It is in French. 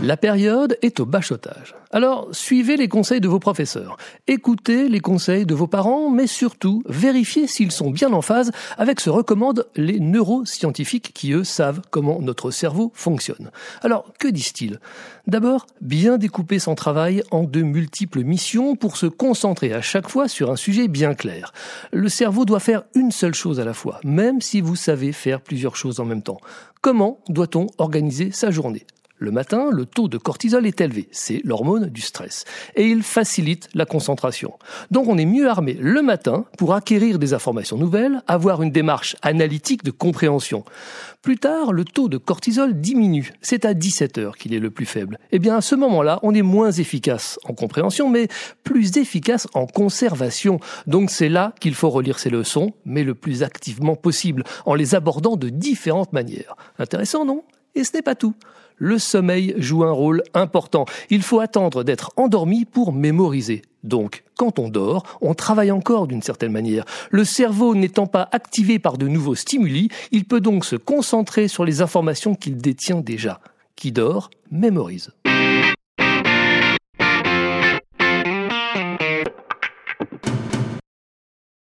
La période est au bachotage. Alors, suivez les conseils de vos professeurs, écoutez les conseils de vos parents, mais surtout, vérifiez s'ils sont bien en phase avec ce que recommandent les neuroscientifiques qui, eux, savent comment notre cerveau fonctionne. Alors, que disent-ils? D'abord, bien découper son travail en de multiples missions pour se concentrer à chaque fois sur un sujet bien clair. Le cerveau doit faire une seule chose à la fois, même si vous savez faire plusieurs choses en même temps. Comment doit-on organiser sa journée? Le matin, le taux de cortisol est élevé, c'est l'hormone du stress, et il facilite la concentration. Donc on est mieux armé le matin pour acquérir des informations nouvelles, avoir une démarche analytique de compréhension. Plus tard, le taux de cortisol diminue, c'est à 17 heures qu'il est le plus faible. Eh bien à ce moment-là, on est moins efficace en compréhension, mais plus efficace en conservation. Donc c'est là qu'il faut relire ses leçons, mais le plus activement possible, en les abordant de différentes manières. Intéressant, non? Et ce n'est pas tout le sommeil joue un rôle important. Il faut attendre d'être endormi pour mémoriser. Donc, quand on dort, on travaille encore d'une certaine manière. Le cerveau n'étant pas activé par de nouveaux stimuli, il peut donc se concentrer sur les informations qu'il détient déjà. Qui dort, mémorise.